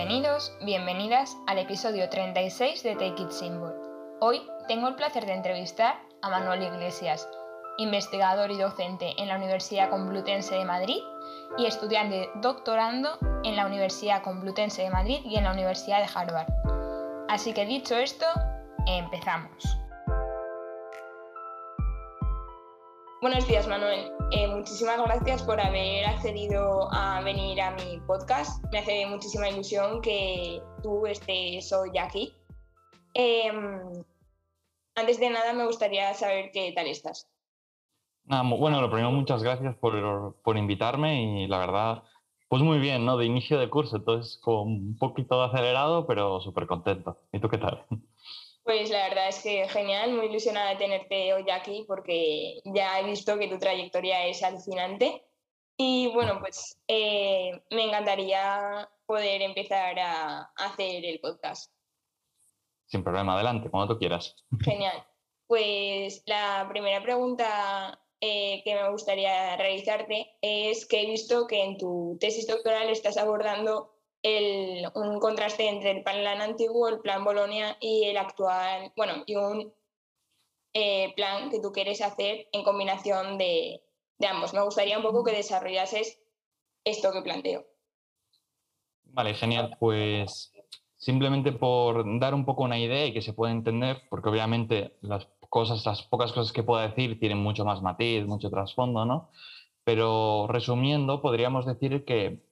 Bienvenidos, bienvenidas al episodio 36 de Take It Simple. Hoy tengo el placer de entrevistar a Manuel Iglesias, investigador y docente en la Universidad Complutense de Madrid y estudiante doctorando en la Universidad Complutense de Madrid y en la Universidad de Harvard. Así que dicho esto, empezamos. Buenos días, Manuel. Eh, muchísimas gracias por haber accedido a venir a mi podcast. Me hace muchísima ilusión que tú estés hoy aquí. Em, antes de nada, me gustaría saber qué tal estás. bueno, lo primero, muchas gracias por, por, invitarme y la verdad, pues muy bien, ¿no? De inicio de curso, entonces con un poquito acelerado, pero súper contento. ¿Y tú qué tal? Pues la verdad es que genial, muy ilusionada de tenerte hoy aquí porque ya he visto que tu trayectoria es alucinante. Y bueno, pues eh, me encantaría poder empezar a hacer el podcast. Sin problema, adelante, cuando tú quieras. Genial. Pues la primera pregunta eh, que me gustaría realizarte es que he visto que en tu tesis doctoral estás abordando un contraste entre el plan antiguo, el plan Bolonia y el actual, bueno, y un eh, plan que tú quieres hacer en combinación de, ambos. Me gustaría un poco que desarrollases esto que planteo. Vale, genial. Pues simplemente por dar un poco una idea y que se pueda entender, porque obviamente las cosas, las pocas cosas que puedo decir tienen mucho más matiz, mucho trasfondo, ¿no? Pero resumiendo, podríamos decir que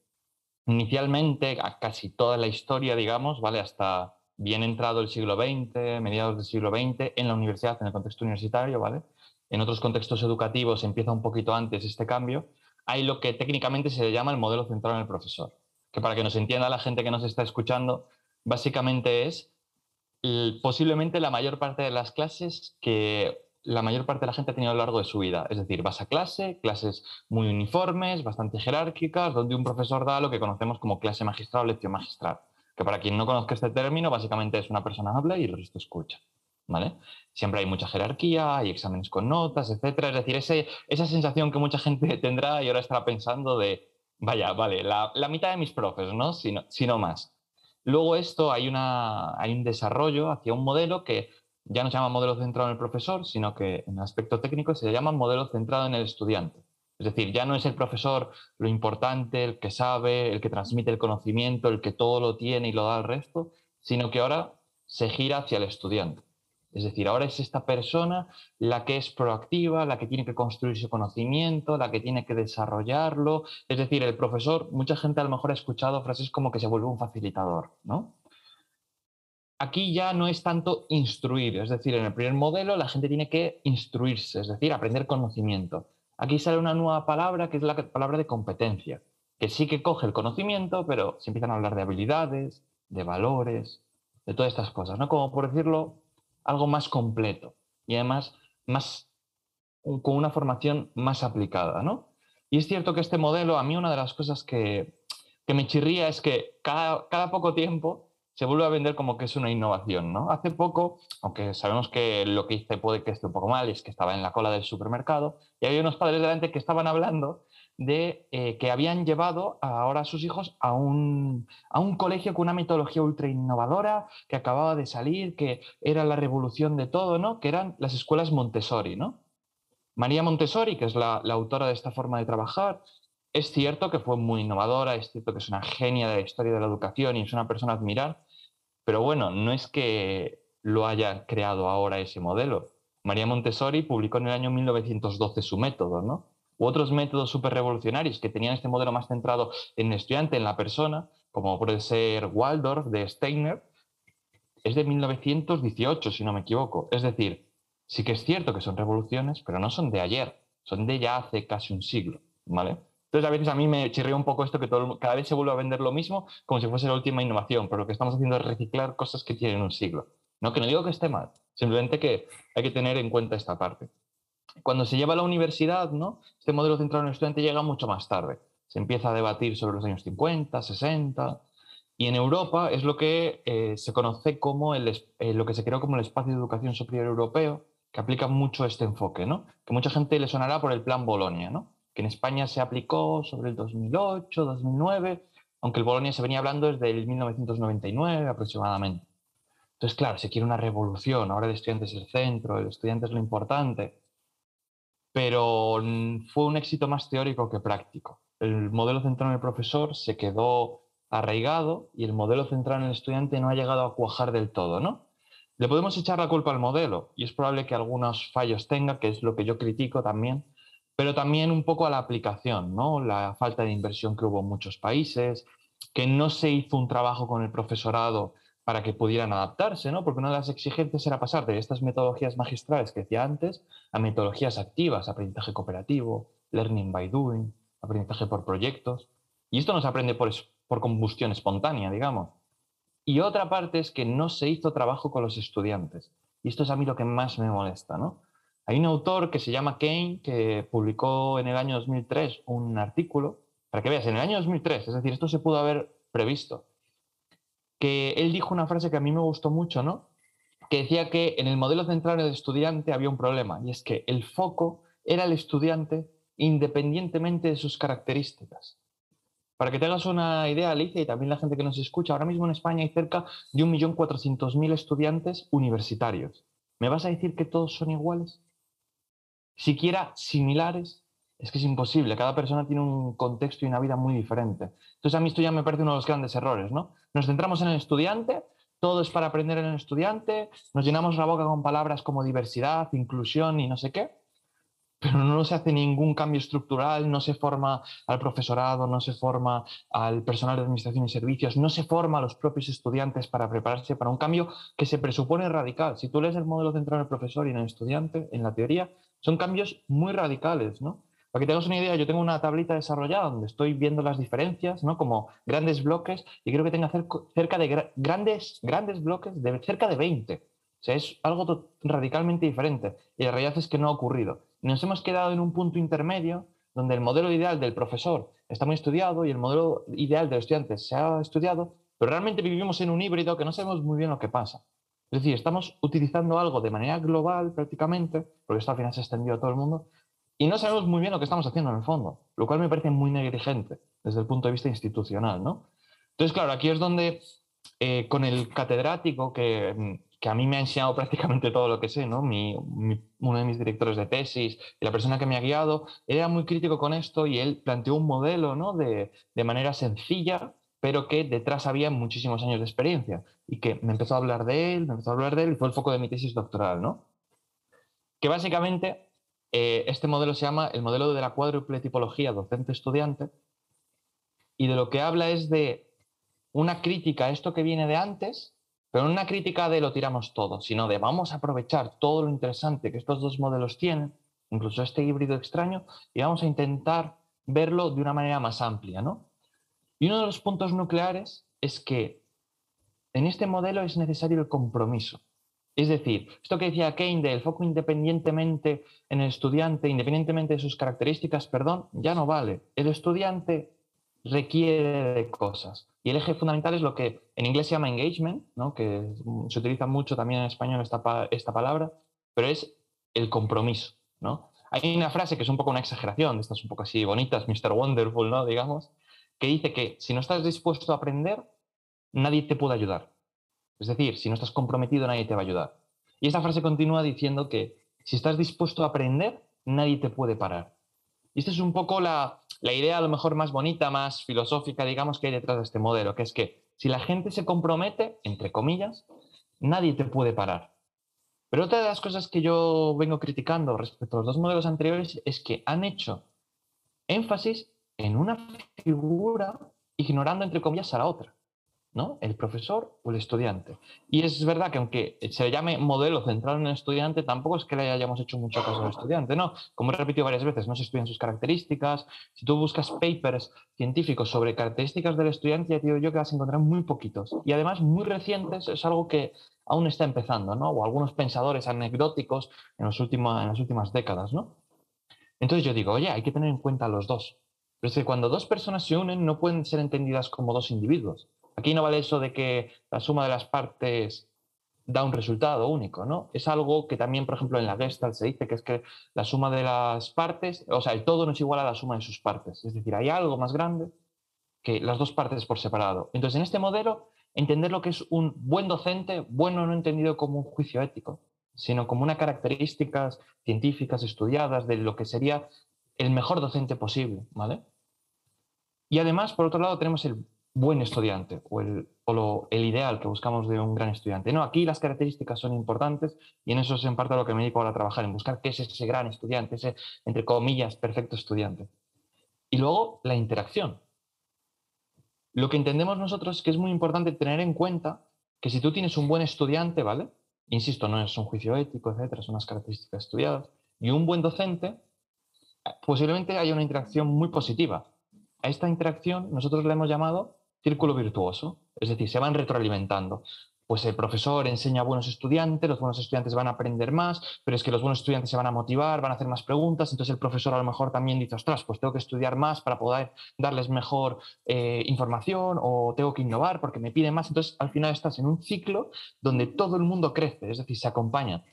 Inicialmente, casi toda la historia, digamos, ¿vale? Hasta bien entrado el siglo XX, mediados del siglo XX, en la universidad, en el contexto universitario, ¿vale? En otros contextos educativos empieza un poquito antes este cambio. Hay lo que técnicamente se llama el modelo centrado en el profesor, que para que nos entienda la gente que nos está escuchando, básicamente es posiblemente la mayor parte de las clases que la mayor parte de la gente ha tenido a lo largo de su vida. Es decir, vas a clase, clases muy uniformes, bastante jerárquicas, donde un profesor da lo que conocemos como clase magistral o lección magistral. Que para quien no conozca este término, básicamente es una persona habla y el resto escucha. ¿Vale? Siempre hay mucha jerarquía, hay exámenes con notas, etcétera. Es decir, ese, esa sensación que mucha gente tendrá y ahora estará pensando de, vaya, vale, la, mitad de mis profes, ¿no? Si, no, más. Luego esto hay, una, hay un desarrollo hacia un modelo que ya no se llama modelo centrado en el profesor, sino que en aspecto técnico se llama modelo centrado en el estudiante. Es decir, ya no es el profesor lo importante, el que sabe, el que transmite el conocimiento, el que todo lo tiene y lo da al resto, sino que ahora se gira hacia el estudiante. Es decir, ahora es esta persona la que es proactiva, la que tiene que construir su conocimiento, la que tiene que desarrollarlo. Es decir, el profesor, mucha gente a lo mejor ha escuchado frases como que se vuelve un facilitador, ¿no? Aquí ya no es tanto instruir, es decir, en el primer modelo la gente tiene que instruirse, es decir, aprender conocimiento. Aquí sale una nueva palabra que es la palabra de competencia, que sí que coge el conocimiento, pero se empiezan a hablar de habilidades, de valores, de todas estas cosas, ¿no? Como por decirlo, algo más completo y además más con una formación más aplicada, ¿no? Y es cierto que este modelo, a mí una de las cosas que, me chirría es que cada poco tiempo se vuelve a vender como que es una innovación, ¿no? Hace poco, aunque sabemos que lo que hice puede que esté un poco mal, es que estaba en la cola del supermercado y había unos padres delante que estaban hablando de eh, que habían llevado ahora a sus hijos a un, a un colegio con una metodología ultra innovadora que acababa de salir, que era la revolución de todo, ¿no? Que eran las escuelas Montessori, ¿no? María Montessori, que es la, la autora de esta forma de trabajar, es cierto que fue muy innovadora, es cierto que es una genia de la historia de la educación y es una persona a admirar, pero bueno, no es que lo haya creado ahora ese modelo. María Montessori publicó en el año 1912 su método, ¿no? U otros métodos súper revolucionarios que tenían este modelo más centrado en el estudiante, en la persona, como puede ser Waldorf de Steiner, es de 1918, si no me equivoco. Es decir, sí que es cierto que son revoluciones, pero no son de ayer, son de ya hace casi un siglo, ¿vale? Entonces, a veces a mí me chirría un poco esto que cada vez se vuelve a vender lo mismo como si fuese la última innovación, pero lo que estamos haciendo es reciclar cosas que tienen un siglo. No, que no digo que esté mal, simplemente que hay que tener en cuenta esta parte. Cuando se lleva a la universidad, ¿no? este modelo centrado en el estudiante llega mucho más tarde. Se empieza a debatir sobre los años 50, 60, y en Europa es lo que eh, se conoce como eh, lo que se creó como el espacio de educación superior europeo, que aplica mucho este enfoque, ¿no? que mucha gente le sonará por el plan Bolonia. ¿no? Que en España se aplicó sobre el 2008, 2009, aunque el Bolonia se venía hablando desde el 1999 aproximadamente. Entonces, claro, se quiere una revolución, ahora el estudiante es el centro, el estudiante es lo importante, pero fue un éxito más teórico que práctico. El modelo centrado en el profesor se quedó arraigado y el modelo centrado en el estudiante no ha llegado a cuajar del todo, ¿no? Le podemos echar la culpa al modelo y es probable que algunos fallos tenga, que es lo que yo critico también, pero también un poco a la aplicación, ¿no? La falta de inversión que hubo en muchos países, que no se hizo un trabajo con el profesorado para que pudieran adaptarse, ¿no? Porque una de las exigencias era pasar de estas metodologías magistrales que decía antes a metodologías activas, aprendizaje cooperativo, learning by doing, aprendizaje por proyectos. Y esto no se aprende por, por combustión espontánea, digamos. Y otra parte es que no se hizo trabajo con los estudiantes. Y esto es a mí lo que más me molesta, ¿no? Hay un autor que se llama Kane que publicó en el año 2003 un artículo, para que veas, en el año 2003, es decir, esto se pudo haber previsto, que él dijo una frase que a mí me gustó mucho, ¿no? Que decía que en el modelo central del estudiante había un problema, y es que el foco era el estudiante independientemente de sus características. Para que te hagas una idea, Alicia, y también la gente que nos escucha, ahora mismo en España hay cerca de 1.400.000 estudiantes universitarios. ¿Me vas a decir que todos son iguales? Siquiera similares. Es que es imposible. Cada persona tiene un contexto y una vida muy diferente. Entonces a mí esto ya me parece uno de los grandes errores, ¿no? Nos centramos en el estudiante, todo es para aprender en el estudiante, nos llenamos la boca con palabras como diversidad, inclusión y no sé qué, pero no se hace ningún cambio estructural, no se forma al profesorado, no se forma al personal de administración y servicios, no se forma a los propios estudiantes para prepararse para un cambio que se presupone radical. Si tú lees el modelo central del profesor y en el estudiante, en la teoría, son cambios muy radicales, ¿no? Para que tengas una idea, yo tengo una tablita desarrollada donde estoy viendo las diferencias, ¿no? Como grandes bloques, y creo que tenga cerca de grandes, grandes bloques de cerca de 20. O sea, es algo radicalmente diferente. Y la realidad es que no ha ocurrido. Nos hemos quedado en un punto intermedio donde el modelo ideal del profesor está muy estudiado y el modelo ideal del estudiante se ha estudiado, pero realmente vivimos en un híbrido que no sabemos muy bien lo que pasa. Es decir, estamos utilizando algo de manera global prácticamente, porque esto al final se ha extendido a todo el mundo, y no sabemos muy bien lo que estamos haciendo en el fondo, lo cual me parece muy negligente desde el punto de vista institucional. ¿no? Entonces, claro, aquí es donde eh, con el catedrático que que a mí me ha enseñado prácticamente todo lo que sé, ¿no? uno de mis directores de tesis y la persona que me ha guiado, era muy crítico con esto y él planteó un modelo ¿no? de, de manera sencilla, pero que detrás había muchísimos años de experiencia y que me empezó a hablar de él, me empezó a hablar de él y fue el foco de mi tesis doctoral, ¿no? Que básicamente eh, este modelo se llama el modelo de la cuádruple tipología docente-estudiante y de lo que habla es de una crítica a esto que viene de antes pero no una crítica de lo tiramos todo, sino de vamos a aprovechar todo lo interesante que estos dos modelos tienen, incluso este híbrido extraño, y vamos a intentar verlo de una manera más amplia. ¿no? Y uno de los puntos nucleares es que en este modelo es necesario el compromiso. Es decir, esto que decía Keynes del foco independientemente en el estudiante, independientemente de sus características, perdón, ya no vale. El estudiante requiere cosas. Y el eje fundamental es lo que en inglés se llama engagement, ¿no? que se utiliza mucho también en español esta, esta palabra, pero es el compromiso. Hay una frase que es un poco una exageración, estas un poco así bonitas, Mr. Wonderful, ¿no? digamos, que dice que si no estás dispuesto a aprender, nadie te puede ayudar. Es decir, si no estás comprometido, nadie te va a ayudar. Y esta frase continúa diciendo que si estás dispuesto a aprender, nadie te puede parar. Y esta es un poco la, la idea a lo mejor más bonita, más filosófica, digamos, que hay detrás de este modelo, que es que si la gente se compromete, entre comillas, nadie te puede parar. Pero otra de las cosas que yo vengo criticando respecto a los dos modelos anteriores es que han hecho énfasis en una figura ignorando, entre comillas, a la otra. ¿no? El profesor o el estudiante. Y es verdad que aunque se llame modelo centrado en el estudiante, tampoco es que le hayamos hecho mucho caso al estudiante, ¿no? Como he repetido varias veces, no se estudian sus características. Si tú buscas papers científicos sobre características del estudiante, ya te digo yo que vas a encontrar muy poquitos. Y además muy recientes, es algo que aún está empezando, ¿no? O algunos pensadores anecdóticos en, los últimos, en las últimas décadas, ¿no? Entonces yo digo, oye, hay que tener en cuenta los dos. Es que cuando dos personas se unen no pueden ser entendidas como dos individuos Aquí no vale eso de que la suma de las partes da un resultado único, ¿no? Es algo que también, por ejemplo, en la Gestalt se dice que es que la suma de las partes, o sea, el todo no es igual a la suma de sus partes. Es decir, hay algo más grande que las dos partes por separado. Entonces, en este modelo, entender lo que es un buen docente, bueno no entendido como un juicio ético, sino como unas características científicas estudiadas de lo que sería el mejor docente posible, ¿vale? Y además, por otro lado, tenemos el buen estudiante o, el, el, ideal que buscamos de un gran estudiante. No, aquí las características son importantes y en eso es en parte lo que me dedico ahora a trabajar, en buscar qué es ese gran estudiante, ese, entre comillas, perfecto estudiante. Y luego la interacción. Lo que entendemos nosotros es que es muy importante tener en cuenta que si tú tienes un buen estudiante, ¿vale? Insisto, no es un juicio ético, etcétera, son unas características estudiadas, y un buen docente, posiblemente haya una interacción muy positiva. A esta interacción nosotros le hemos llamado círculo virtuoso, es decir, se van retroalimentando pues el profesor enseña a buenos estudiantes, los buenos estudiantes van a aprender más, pero es que los buenos estudiantes se van a motivar, van a hacer más preguntas, entonces el profesor a lo mejor también dice, ostras, pues tengo que estudiar más para poder darles mejor eh, información o tengo que innovar porque me piden más, entonces al final estás en un ciclo donde todo el mundo crece, es decir, se acompaña.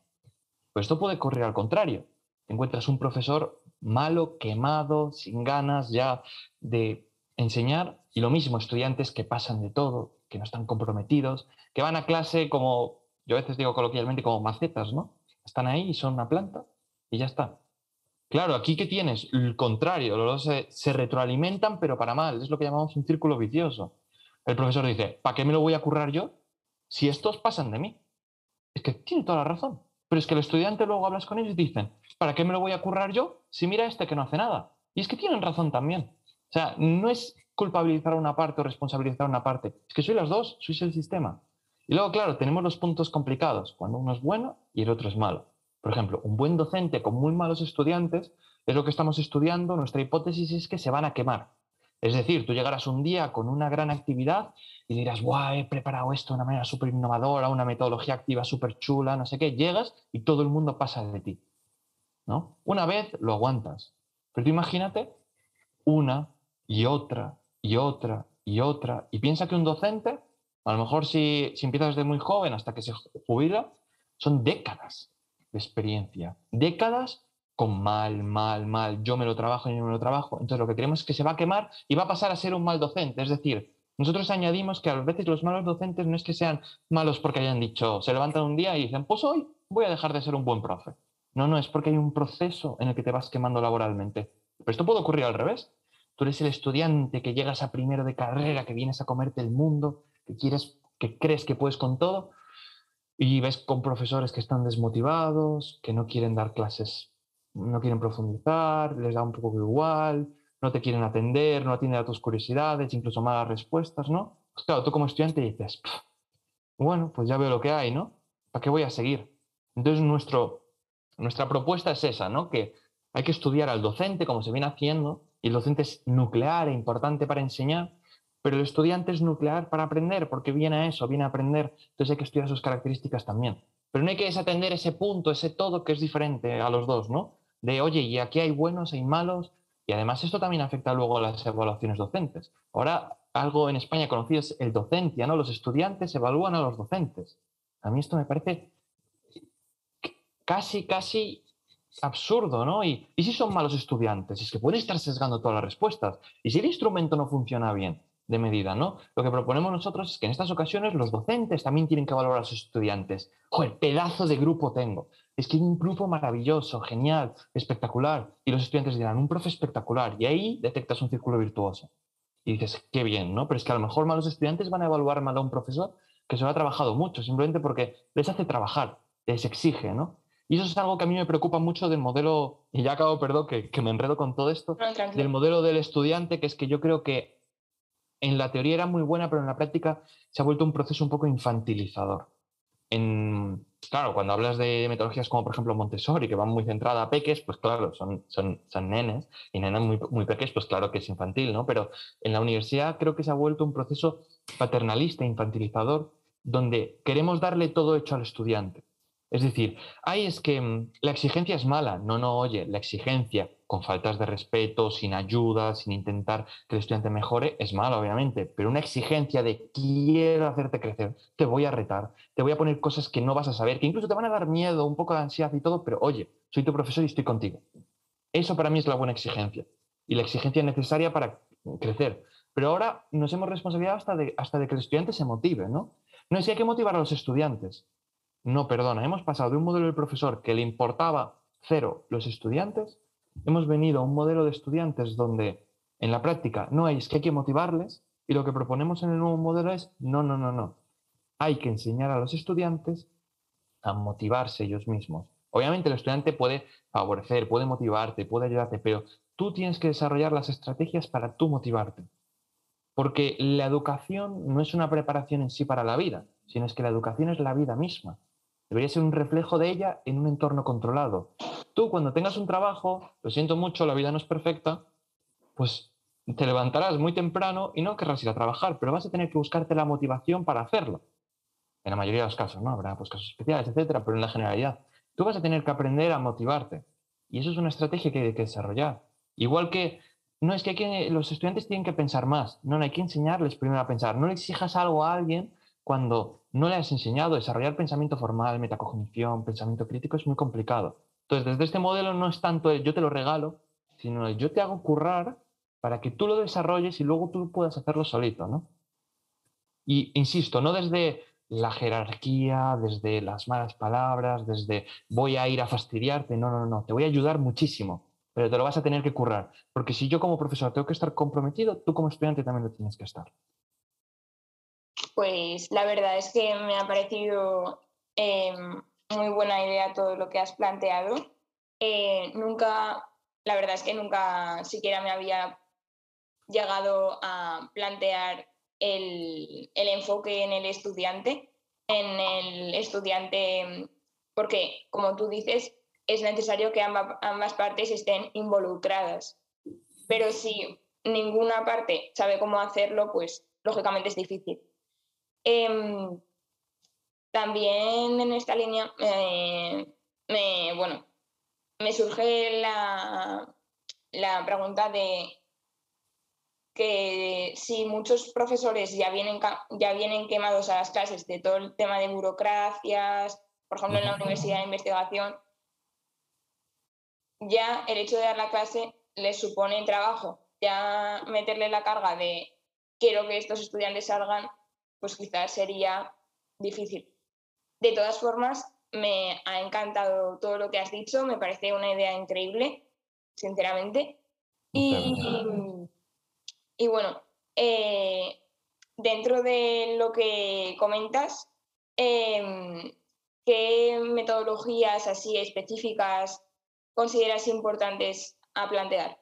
Pues esto puede ocurrir al contrario, encuentras un profesor malo, quemado, sin ganas ya de enseñar y lo mismo estudiantes que pasan de todo, que no están comprometidos, que van a clase como, yo a veces digo coloquialmente, como macetas, ¿no? Están ahí y son una planta y ya está. Claro, aquí que tienes el contrario, los se, se retroalimentan, pero para mal, es lo que llamamos un círculo vicioso. El profesor dice, ¿para qué me lo voy a currar yo si estos pasan de mí? Es que tiene toda la razón. Pero es que el estudiante luego hablas con ellos y dicen, ¿para qué me lo voy a currar yo si mira este que no hace nada? Y es que tienen razón también. O sea, no es culpabilizar a una parte o responsabilizar a una parte, es que soy las dos, sois el sistema. Y luego, claro, tenemos los puntos complicados, cuando uno es bueno y el otro es malo. Por ejemplo, un buen docente con muy malos estudiantes es lo que estamos estudiando, nuestra hipótesis es que se van a quemar. Es decir, tú llegarás un día con una gran actividad y dirás, guau, he preparado esto de una manera súper innovadora, una metodología activa súper chula, no sé qué, llegas y todo el mundo pasa de ti. ¿No? Una vez lo aguantas, pero tú imagínate una y otra y otra y otra, y piensa que un docente a lo mejor si, si empiezas desde muy joven hasta que se jubila, son décadas de experiencia, décadas con mal, mal, mal, yo me lo trabajo y yo me lo trabajo. Entonces lo que queremos es que se va a quemar y va a pasar a ser un mal docente. Es decir, nosotros añadimos que a veces los malos docentes no es que sean malos porque hayan dicho, se levantan un día y dicen, pues hoy voy a dejar de ser un buen profe. No, no, es porque hay un proceso en el que te vas quemando laboralmente. Pero esto puede ocurrir al revés. Tú eres el estudiante que llegas a primero de carrera, que vienes a comerte el mundo, que quieres, que crees que puedes con todo, y ves con profesores que están desmotivados, que no quieren dar clases, no quieren profundizar, les da un poco igual, no te quieren atender, no atienden a tus curiosidades, incluso malas respuestas, ¿no? Pues claro, tú como estudiante dices, bueno, pues ya veo lo que hay, ¿no? ¿Para qué voy a seguir? Entonces nuestro, nuestra propuesta es esa, ¿no? Que hay que estudiar al docente como se viene haciendo, y el docente es nuclear e importante para enseñar, pero el estudiante es nuclear para aprender, porque viene a eso, viene a aprender, entonces hay que estudiar sus características también. Pero no hay que desatender ese punto, ese todo que es diferente a los dos, ¿no? De, oye, y aquí hay buenos, hay malos, y además esto también afecta luego a las evaluaciones docentes. Ahora, algo en España conocido es el docencia, ¿no? Los estudiantes evalúan a los docentes. A mí esto me parece casi, casi absurdo, ¿no? Y, y si son malos estudiantes, es que pueden estar sesgando todas las respuestas. Y si el instrumento no funciona bien, de medida, ¿no? Lo que proponemos nosotros es que en estas ocasiones los docentes también tienen que valorar a sus estudiantes. ¡Joder, pedazo de grupo tengo! Es que hay un grupo maravilloso, genial, espectacular. Y los estudiantes dirán, un profe espectacular. Y ahí detectas un círculo virtuoso. Y dices, qué bien, ¿no? Pero es que a lo mejor malos estudiantes van a evaluar mal a un profesor que se lo ha trabajado mucho, simplemente porque les hace trabajar, les exige, ¿no? Y eso es algo que a mí me preocupa mucho del modelo, y ya acabo, perdón, que, que me enredo con todo esto, del modelo del estudiante, que es que yo creo que en la teoría era muy buena, pero en la práctica se ha vuelto un proceso un poco infantilizador. En, claro, cuando hablas de metodologías como por ejemplo Montessori, que van muy centrada a peques, pues claro, son, son, son nenes y nenas muy, muy peques, pues claro que es infantil, ¿no? Pero en la universidad creo que se ha vuelto un proceso paternalista, infantilizador, donde queremos darle todo hecho al estudiante. Es decir, ay, es que mm, la exigencia es mala. No, no, oye, la exigencia con faltas de respeto, sin ayuda, sin intentar que el estudiante mejore, es mala, obviamente. Pero una exigencia de quiero hacerte crecer, te voy a retar, te voy a poner cosas que no vas a saber, que incluso te van a dar miedo, un poco de ansiedad y todo, pero oye, soy tu profesor y estoy contigo. Eso para mí es la buena exigencia. Y la exigencia necesaria para crecer. pero ahora nos hemos responsabilizado hasta de, hasta de que el estudiante se motive, ¿no? No que hay que motivar a los estudiantes. No, perdona, hemos pasado de un modelo del profesor que le importaba cero los estudiantes, hemos venido a un modelo de estudiantes donde en la práctica no hay, es que hay que motivarles y lo que proponemos en el nuevo modelo es, no, no, no, no. Hay que enseñar a los estudiantes a motivarse ellos mismos. Obviamente el estudiante puede favorecer, puede motivarte, puede ayudarte, pero tú tienes que desarrollar las estrategias para tú motivarte. Porque la educación no es una preparación en sí para la vida, sino es que la educación es la vida misma. Debería ser un reflejo de ella en un entorno controlado. Tú cuando tengas un trabajo, lo siento mucho, la vida no es perfecta, pues te levantarás muy temprano y no querrás ir a trabajar, pero vas a tener que buscarte la motivación para hacerlo. En la mayoría de los casos, ¿no? Habrá pues, casos especiales, etcétera, pero en la generalidad. Tú vas a tener que aprender a motivarte. Y eso es una estrategia que hay que desarrollar. Igual que, no es que, los estudiantes tienen que pensar más, no, no hay que enseñarles primero a pensar. No le exijas algo a alguien cuando no le has enseñado. Desarrollar pensamiento formal, metacognición, pensamiento crítico es muy complicado. Entonces, desde este modelo no es tanto el yo te lo regalo, sino el yo te hago currar para que tú lo desarrolles y luego tú puedas hacerlo solito, ¿no? Y insisto, no desde la jerarquía, desde las malas palabras, desde voy a ir a fastidiarte, no, no, no, te voy a ayudar muchísimo, pero te lo vas a tener que currar, porque si yo como profesor tengo que estar comprometido, tú como estudiante también lo tienes que estar. Pues la verdad es que me ha parecido em, muy buena idea todo lo que has planteado. Eh, nunca, la verdad es que nunca siquiera me había llegado a plantear el, enfoque en el estudiante, en el estudiante, porque como tú dices, es necesario que ambas partes estén involucradas. Pero si ninguna parte sabe cómo hacerlo, pues lógicamente es difícil. Em, también en esta línea, me, bueno, me surge la, la pregunta de que si muchos profesores ya vienen, ya vienen quemados a las clases de todo el tema de burocracias, por ejemplo en la Universidad de Investigación, ya el hecho de dar la clase les supone trabajo. Ya meterle la carga de quiero que estos estudiantes salgan, pues quizás sería difícil. De todas formas, me ha encantado todo lo que has dicho, me parece una idea increíble, sinceramente. Y, bueno, eh, dentro de lo que comentas, em, ¿qué metodologías así específicas consideras importantes a plantear?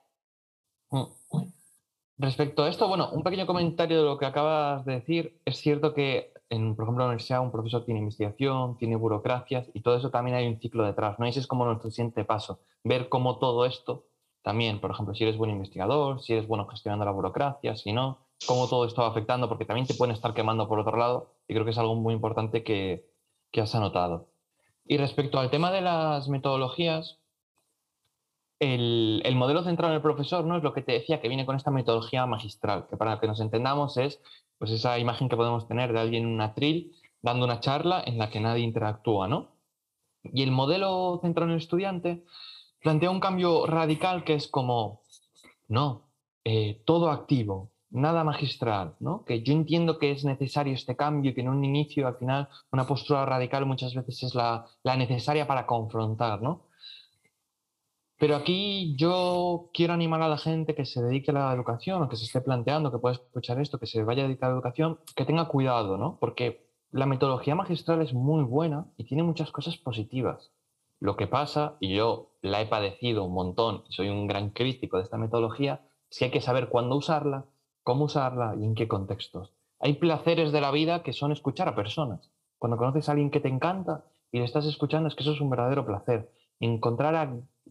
Respecto a esto, bueno, un pequeño comentario de lo que acabas de decir. Es cierto que, en, por ejemplo, en la universidad un profesor tiene investigación, tiene burocracias y todo eso también hay un ciclo detrás. ¿no? Ese es como nuestro siguiente paso, ver cómo todo esto también, por ejemplo, si eres buen investigador, si eres bueno gestionando la burocracia, si no, cómo todo esto va afectando, porque también te pueden estar quemando por otro lado, y creo que es algo muy importante que, que has anotado. Y respecto al tema de las metodologías, el, el, modelo centrado en el profesor no es lo que te decía, que viene con esta metodología magistral, que para que nos entendamos es pues esa imagen que podemos tener de alguien en una tril dando una charla en la que nadie interactúa, ¿no? Y el modelo centrado en el estudiante plantea un cambio radical que es como, no, eh, todo activo, nada magistral, ¿no? Que yo entiendo que es necesario este cambio y que en un inicio, al final, una postura radical muchas veces es la, la necesaria para confrontar, ¿no? Pero aquí yo quiero animar a la gente que se dedique a la educación o que se esté planteando, que pueda escuchar esto, que se vaya a dedicar a la educación, que tenga cuidado, ¿no? Porque la metodología magistral es muy buena y tiene muchas cosas positivas. Lo que pasa, y yo la he padecido un montón, soy un gran crítico de esta metodología, es que hay que saber cuándo usarla, cómo usarla y en qué contextos. Hay placeres de la vida que son escuchar a personas. Cuando conoces a alguien que te encanta y le estás escuchando, es que eso es un verdadero placer. Encontrar a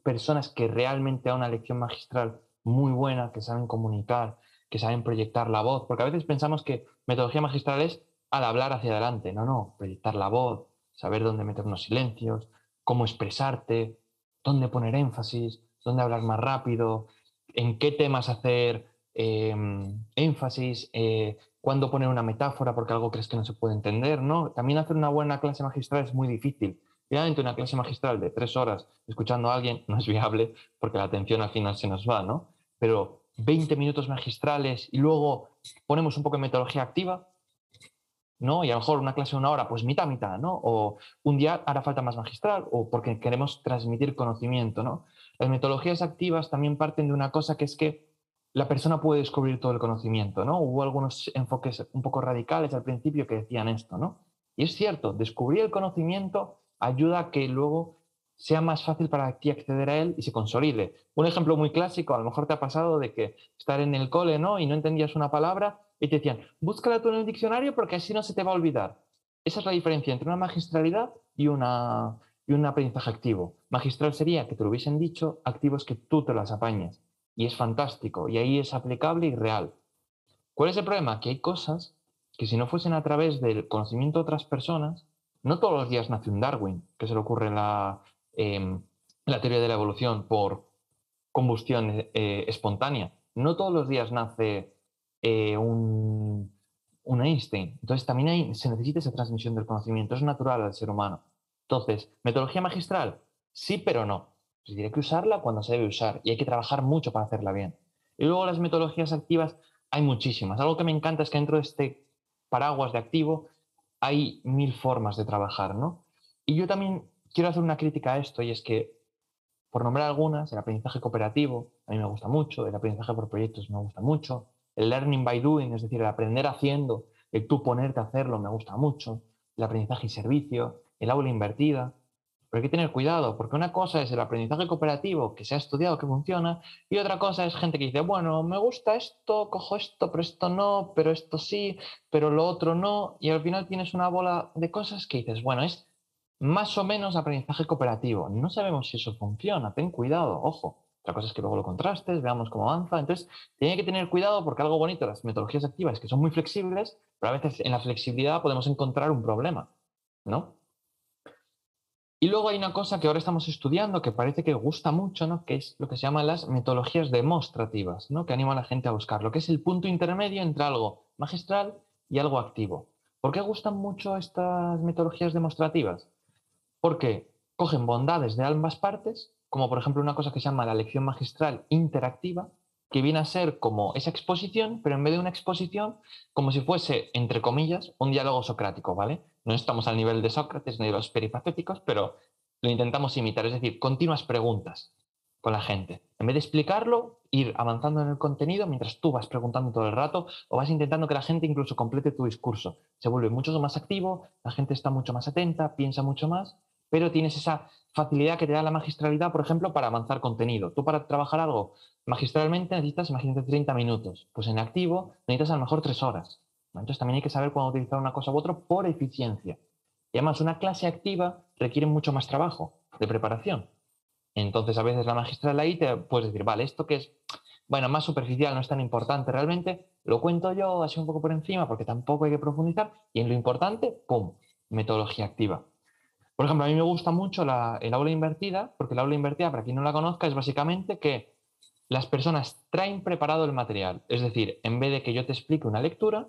personas que realmente dan una lección magistral muy buena, que saben comunicar, que saben proyectar la voz, porque a veces pensamos que metodología magistral es al hablar hacia adelante. No, no, proyectar la voz, saber dónde meter unos silencios, cómo expresarte, dónde poner énfasis, dónde hablar más rápido, en qué temas hacer em, énfasis, eh, cuándo poner una metáfora porque algo crees que no se puede entender, ¿no? También hacer una buena clase magistral es muy difícil. Realmente una clase magistral de tres horas escuchando a alguien no es viable porque la atención al final se nos va, ¿no? Pero 20 minutos magistrales y luego ponemos un poco de metodología activa, ¿no? Y a lo mejor una clase de una hora, pues mitad, mitad, ¿no? O un día hará falta más magistral, o porque queremos transmitir conocimiento, ¿no? Las metodologías activas también parten de una cosa que es que la persona puede descubrir todo el conocimiento, ¿no? Hubo algunos enfoques un poco radicales al principio que decían esto, ¿no? Y es cierto, descubrir el conocimiento ayuda a que luego sea más fácil para ti acceder a él y se consolide. Un ejemplo muy clásico, a lo mejor te ha pasado de que estar en el cole, ¿no? Y no entendías una palabra y te decían, búscala tú en el diccionario porque así no se te va a olvidar. Esa es la diferencia entre una magistralidad y, una, y un aprendizaje activo. Magistral sería que te lo hubiesen dicho, activo es que tú te las apañes. Y es fantástico, y ahí es aplicable y real. ¿Cuál es el problema? Que hay cosas que si no fuesen a través del conocimiento de otras personas, no todos los días nace un Darwin, que se le ocurre la, em, la teoría de la evolución por combustión eh, espontánea. No todos los días nace eh, un, Einstein. Entonces también se necesita esa transmisión del conocimiento, es natural al ser humano. Entonces, metodología magistral, sí, pero no. Pues hay que usarla cuando se debe usar y hay que trabajar mucho para hacerla bien. Y luego las metodologías activas hay muchísimas. Algo que me encanta es que dentro de este paraguas de activo hay mil formas de trabajar, ¿no? Y yo también quiero hacer una crítica a esto y es que, por nombrar algunas, el aprendizaje cooperativo a mí me gusta mucho, el aprendizaje por proyectos me gusta mucho, el learning by doing, es decir, el aprender haciendo, el tú ponerte a hacerlo me gusta mucho, el aprendizaje y servicio, el aula invertida, pero hay que tener cuidado, porque una cosa es el aprendizaje cooperativo, que se ha estudiado que funciona, y otra cosa es gente que dice, bueno, me gusta esto, cojo esto, pero esto no, pero esto sí, pero lo otro no, y al final tienes una bola de cosas que dices, bueno, es más o menos aprendizaje cooperativo. No sabemos si eso funciona, ten cuidado, ojo. Otra cosa es que luego lo contrastes, veamos cómo avanza. Entonces, tiene que tener cuidado porque algo bonito las metodologías activas que son muy flexibles, pero a veces en la flexibilidad podemos encontrar un problema, ¿no? Y luego hay una cosa que ahora estamos estudiando que parece que gusta mucho, ¿no? que es lo que se llaman las metodologías demostrativas, ¿no? que animan a la gente a buscar, lo que es el punto intermedio entre algo magistral y algo activo. ¿Por qué gustan mucho estas metodologías demostrativas? Porque cogen bondades de ambas partes, como por ejemplo una cosa que se llama la lección magistral interactiva, que viene a ser como esa exposición, pero en vez de una exposición, como si fuese, entre comillas, un diálogo socrático, ¿vale? No estamos al nivel de Sócrates ni de los peripatéticos, pero lo intentamos imitar, es decir, continuas preguntas con la gente. En vez de explicarlo, ir avanzando en el contenido mientras tú vas preguntando todo el rato o vas intentando que la gente incluso complete tu discurso. Se vuelve mucho más activo, la gente está mucho más atenta, piensa mucho más, pero tienes esa facilidad que te da la magistralidad, por ejemplo, para avanzar contenido. Tú para trabajar algo magistralmente necesitas, imagínate, 30 minutos. Pues en activo necesitas a lo mejor 3 horas. Entonces también hay que saber cuándo utilizar una cosa u otra por eficiencia. Y además una clase activa requiere mucho más trabajo de preparación. Entonces a veces la magistral ahí te puedes decir, vale, esto que es, bueno, más superficial, no es tan importante realmente, lo cuento yo así un poco por encima porque tampoco hay que profundizar y en lo importante, ¡pum!, metodología activa. Por ejemplo, a mí me gusta mucho la, el aula invertida, porque el aula invertida, para quien no la conozca, es básicamente que las personas traen preparado el material. Es decir, en vez de que yo te explique una lectura,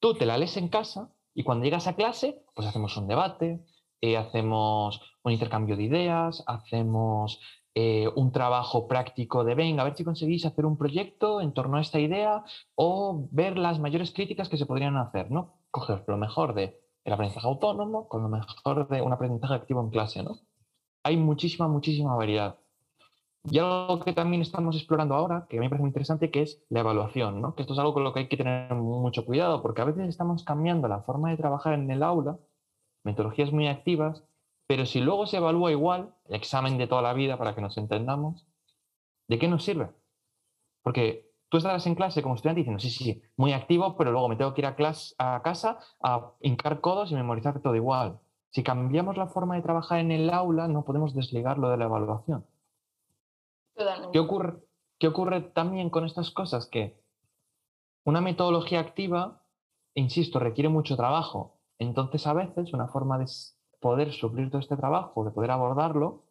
Tú te la lees en casa y cuando llegas a clase, pues hacemos un debate, eh, hacemos un intercambio de ideas, hacemos eh, un trabajo práctico de, venga, a ver si conseguís hacer un proyecto en torno a esta idea o ver las mayores críticas que se podrían hacer, ¿no? Coger lo mejor de el aprendizaje autónomo con lo mejor de un aprendizaje activo en clase, ¿no? Hay muchísima, muchísima variedad. Y algo que también estamos explorando ahora, que a mí me parece muy interesante, que es la evaluación, ¿no? que esto es algo con lo que hay que tener mucho cuidado, porque a veces estamos cambiando la forma de trabajar en el aula, metodologías muy activas, pero si luego se evalúa igual, el examen de toda la vida para que nos entendamos, ¿de qué nos sirve? Porque tú estarás en clase como estudiante diciendo, sí, sí, sí, muy activo, pero luego me tengo que ir a, clase, a casa a hincar codos y memorizar todo igual. Si cambiamos la forma de trabajar en el aula, no podemos desligarlo de la evaluación. ¿Qué ocurre, ¿Qué ocurre también con estas cosas? Que una metodología activa, insisto, requiere mucho trabajo. Entonces, a veces, una forma de poder suplir todo este trabajo, de poder abordarlo,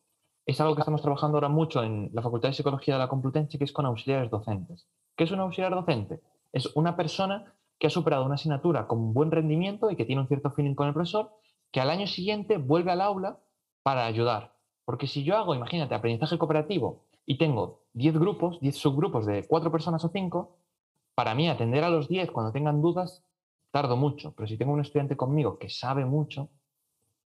es algo que estamos trabajando ahora mucho en la Facultad de Psicología de la Complutense, que es con auxiliares docentes. ¿Qué es un auxiliar docente? Es una persona que ha superado una asignatura con buen rendimiento y que tiene un cierto feeling con el profesor, que al año siguiente vuelve al aula para ayudar. Porque si yo hago, imagínate, aprendizaje cooperativo y tengo 10 grupos, 10 subgrupos de 4 personas o 5, para mí atender a los 10 cuando tengan dudas, tardo mucho, pero si tengo un estudiante conmigo que sabe mucho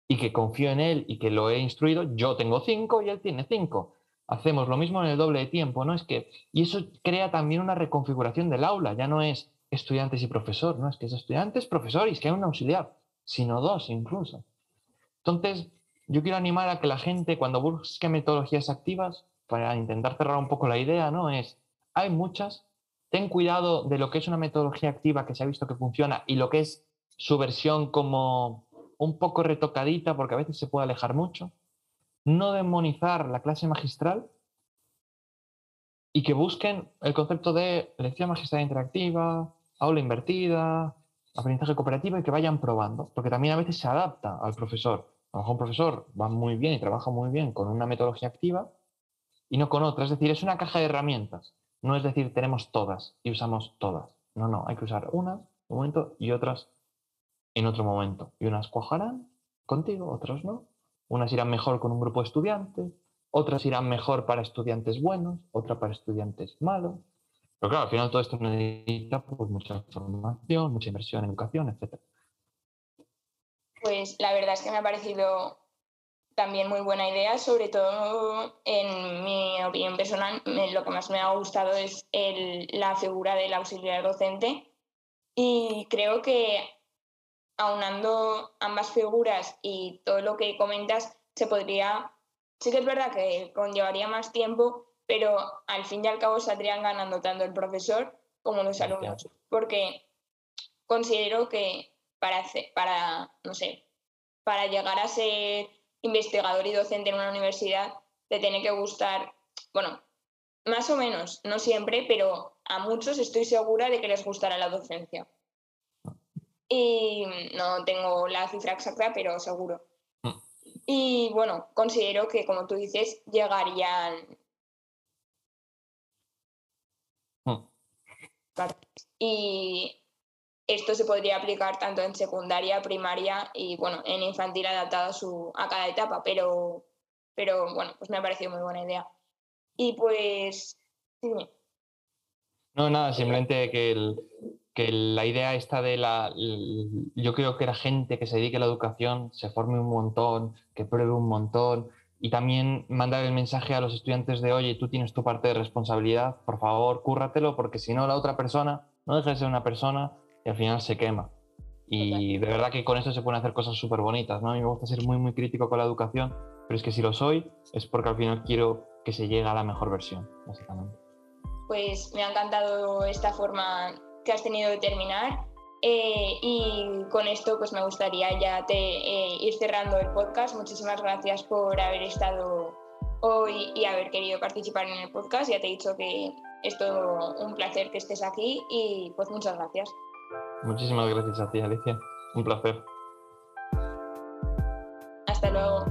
y que confío en él y que lo he instruido, yo tengo 5 y él tiene 5. Hacemos lo mismo en el doble de tiempo, ¿no? Es que, y eso crea también una reconfiguración del aula, ya no es estudiantes y profesor, no es que es estudiantes, profesor y es que hay un auxiliar, sino dos incluso. Entonces, yo quiero animar a que la gente cuando busque metodologías activas, para intentar cerrar un poco la idea, ¿no? Es, hay muchas, ten cuidado de lo que es una metodología activa que se ha visto que funciona y lo que es su versión como un poco retocadita, porque a veces se puede alejar mucho. No demonizar la clase magistral y que busquen el concepto de lección magistral interactiva, aula invertida, aprendizaje cooperativo y que vayan probando, porque también a veces se adapta al profesor. A lo mejor un profesor va muy bien y trabaja muy bien con una metodología activa y no con otra. Es decir, es una caja de herramientas. No es decir, tenemos todas y usamos todas. No, no, hay que usar unas en un momento y otras en otro momento. Y unas cuajarán contigo, otras no. Unas irán mejor con un grupo de estudiantes, otras irán mejor para estudiantes buenos, otras para estudiantes malos. Pero claro, al final todo esto necesita pues, mucha formación, mucha inversión en educación, etc. Pues la verdad es que me ha parecido también muy buena idea, sobre todo en mi opinión personal, lo que más me ha gustado es la figura del auxiliar docente y creo que aunando ambas figuras y todo lo que comentas, se podría, sí que es verdad que conllevaría más tiempo, pero al fin y al cabo saldrían ganando tanto el profesor como los alumnos, porque considero que para, para, no sé, para llegar a ser investigador y docente en una universidad te tiene que gustar, bueno, más o menos, no siempre, pero a muchos estoy segura de que les gustará la docencia. Y no tengo la cifra exacta, pero seguro. Mm. Y bueno, considero que, como tú dices, llegarían Y esto se podría aplicar tanto en secundaria, primaria y bueno, en infantil adaptado a, su, a cada etapa, pero, pero bueno, pues me ha parecido muy buena idea. Y pues, No, nada, simplemente que, que la idea esta de la... Yo creo que la gente que se dedique a la educación se forme un montón, que pruebe un montón, y también mandar el mensaje a los estudiantes de, oye, tú tienes tu parte de responsabilidad, por favor, cúrratelo, porque si no, la otra persona no deja de ser una persona y al final se quema. Y de verdad que con esto se pueden hacer cosas súper bonitas, ¿no? A mí me gusta ser muy, muy crítico con la educación, pero es que si lo soy es porque al final quiero que se llegue a la mejor versión, básicamente. Pues me ha encantado esta forma que has tenido de terminar eh, y con esto pues me gustaría ya te, eh, ir cerrando el podcast. Muchísimas gracias por haber estado hoy y haber querido participar en el podcast. Ya te he dicho que es todo un placer que estés aquí y pues muchas gracias. Muchísimas gracias a ti, Alicia. Un placer. Hasta luego.